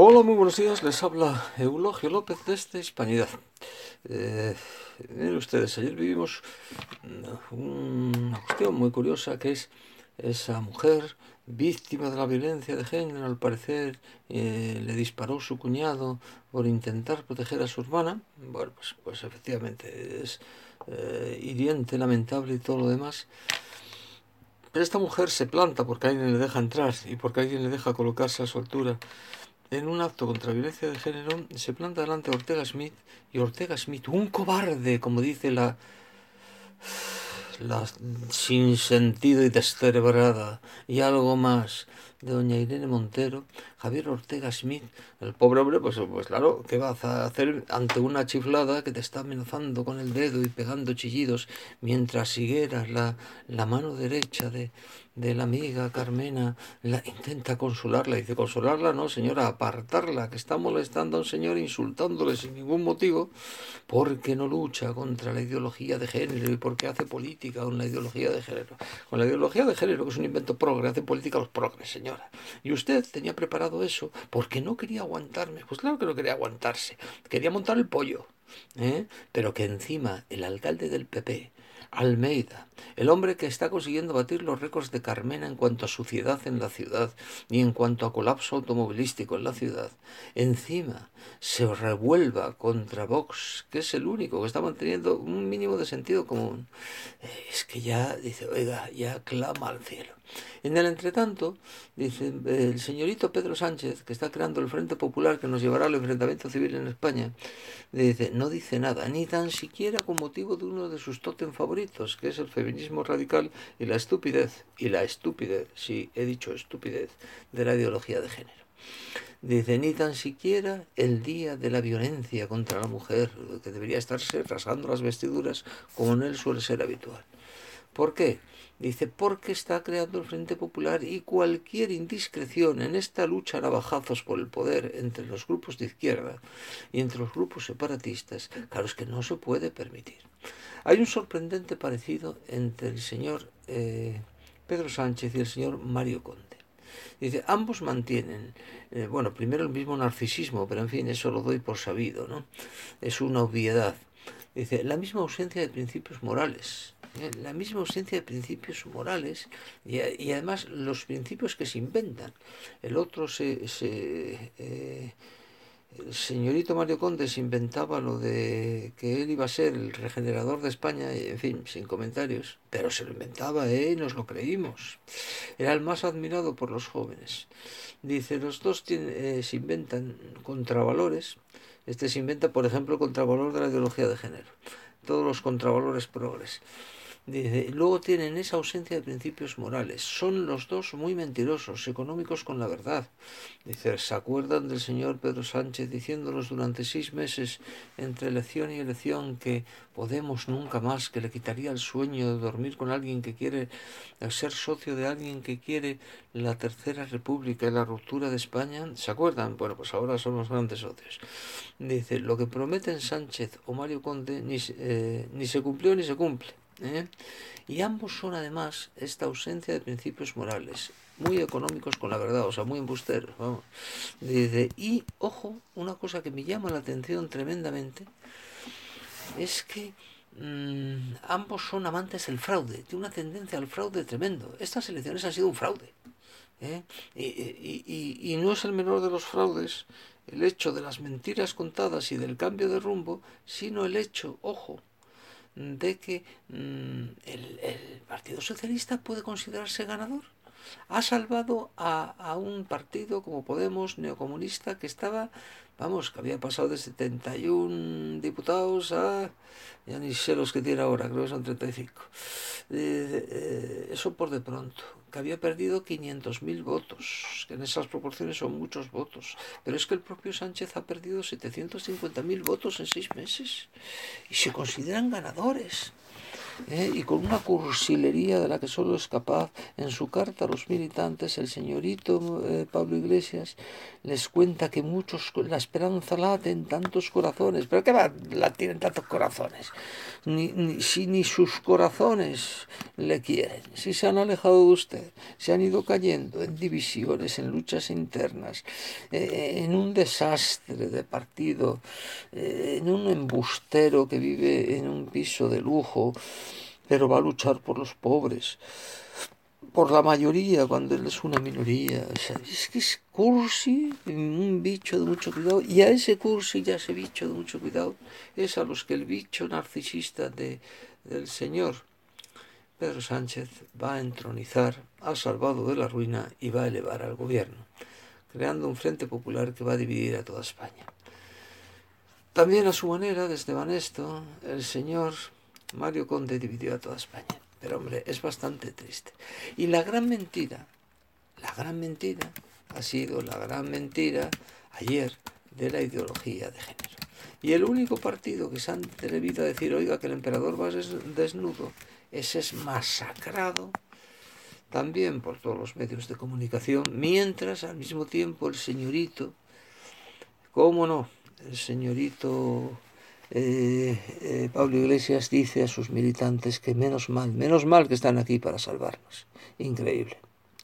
Hola, muy buenos días. Les habla Eulogio López desde Hispanidad. Eh, miren ustedes, ayer vivimos una cuestión muy curiosa que es esa mujer víctima de la violencia de género, al parecer eh, le disparó su cuñado por intentar proteger a su hermana. Bueno, pues, pues efectivamente es eh, hiriente, lamentable y todo lo demás. Pero esta mujer se planta porque alguien le deja entrar y porque alguien le deja colocarse a su altura. En un acto contra violencia de género se planta delante de Ortega Smith y Ortega Smith, un cobarde, como dice la la sin sentido y descerebrada y algo más de doña Irene Montero, Javier Ortega Smith, el pobre hombre, pues, pues claro, ¿qué vas a hacer ante una chiflada que te está amenazando con el dedo y pegando chillidos mientras siguieras la, la mano derecha de, de la amiga Carmena la intenta consolarla. Dice, consolarla no, señora, apartarla, que está molestando a un señor insultándole sin ningún motivo, porque no lucha contra la ideología de género y porque hace política con la ideología de género. Con la ideología de género, que es un invento progre, hace política los progres, señor. Y usted tenía preparado eso porque no quería aguantarme. Pues claro que no quería aguantarse. Quería montar el pollo. ¿eh? Pero que encima el alcalde del PP, Almeida, el hombre que está consiguiendo batir los récords de Carmena en cuanto a suciedad en la ciudad y en cuanto a colapso automovilístico en la ciudad, encima se revuelva contra Vox, que es el único que está manteniendo un mínimo de sentido común. Es que ya dice, oiga, ya clama al cielo. En el entretanto, dice el señorito Pedro Sánchez, que está creando el Frente Popular que nos llevará al enfrentamiento civil en España, dice, no dice nada, ni tan siquiera con motivo de uno de sus tótem favoritos, que es el feminismo radical y la estupidez, y la estupidez, sí, he dicho estupidez, de la ideología de género. Dice, ni tan siquiera el día de la violencia contra la mujer, que debería estarse rasgando las vestiduras como en él suele ser habitual. ¿Por qué? Dice, porque está creando el Frente Popular y cualquier indiscreción en esta lucha a navajazos por el poder entre los grupos de izquierda y entre los grupos separatistas, claro, es que no se puede permitir. Hay un sorprendente parecido entre el señor eh, Pedro Sánchez y el señor Mario Conde. Dice, ambos mantienen, eh, bueno, primero el mismo narcisismo, pero en fin, eso lo doy por sabido, ¿no? Es una obviedad. Dice, la misma ausencia de principios morales. La misma ausencia de principios morales y, además los principios que se inventan. El otro se... eh, el señorito Mario Conde se inventaba lo de que él iba a ser el regenerador de España, en fin, sin comentarios, pero se lo inventaba, ¿eh? Y nos lo creímos. Era el más admirado por los jóvenes. Dice, los dos tienen, eh, se inventan contravalores. Este se inventa, por ejemplo, el contravalor de la ideología de género. Todos los contravalores progres. Dice, luego tienen esa ausencia de principios morales. Son los dos muy mentirosos, económicos con la verdad. Dice, ¿se acuerdan del señor Pedro Sánchez diciéndonos durante seis meses entre elección y elección que Podemos nunca más, que le quitaría el sueño de dormir con alguien que quiere ser socio de alguien que quiere la tercera república y la ruptura de España? ¿Se acuerdan? Bueno, pues ahora son los grandes socios. Dice, lo que prometen Sánchez o Mario Conde ni, eh, ni se cumplió ni se cumple. ¿Eh? Y ambos son además esta ausencia de principios morales, muy económicos con la verdad, o sea, muy embusteros. Vamos. Y ojo, una cosa que me llama la atención tremendamente es que mmm, ambos son amantes del fraude, tiene una tendencia al fraude tremendo. Estas elecciones han sido un fraude. ¿eh? Y, y, y, y no es el menor de los fraudes el hecho de las mentiras contadas y del cambio de rumbo, sino el hecho, ojo, de que el, el, Partido Socialista puede considerarse ganador. Ha salvado a, a, un partido como Podemos, neocomunista, que estaba, vamos, que había pasado de 71 diputados a, ya ni sé los que tiene ahora, creo que son 35. Eh, eh, eso por de pronto que había perdido 500.000 votos, que en esas proporciones son muchos votos. Pero es que el propio Sánchez ha perdido 750.000 votos en seis meses y se consideran ganadores. ¿Eh? y con una cursilería de la que solo es capaz. En su carta a los militantes, el señorito eh, Pablo Iglesias les cuenta que muchos, la esperanza late en tantos corazones. ¿Pero qué va? La tienen tantos corazones. Ni, si ni sus corazones le quieren, si se han alejado de usted, se han ido cayendo en divisiones, en luchas internas, eh, en un desastre de partido, en un embustero que vive en un piso de lujo, pero va a luchar por los pobres, por la mayoría cuando él es una minoría. es que es cursi, un bicho de mucho cuidado, y a ese cursi y a ese bicho de mucho cuidado es a los que el bicho narcisista de, del Señor Pedro Sánchez va a entronizar, ha salvado de la ruina y va a elevar al gobierno, creando un frente popular que va a dividir a toda España. También a su manera, desde Banesto, el señor Mario Conde dividió a toda España. Pero hombre, es bastante triste. Y la gran mentira, la gran mentira, ha sido la gran mentira ayer de la ideología de género. Y el único partido que se han atrevido a decir, oiga, que el emperador va desnudo, ese es masacrado también por todos los medios de comunicación, mientras al mismo tiempo el señorito, cómo no, el señorito eh, eh, Pablo Iglesias dice a sus militantes que menos mal, menos mal que están aquí para salvarnos. Increíble.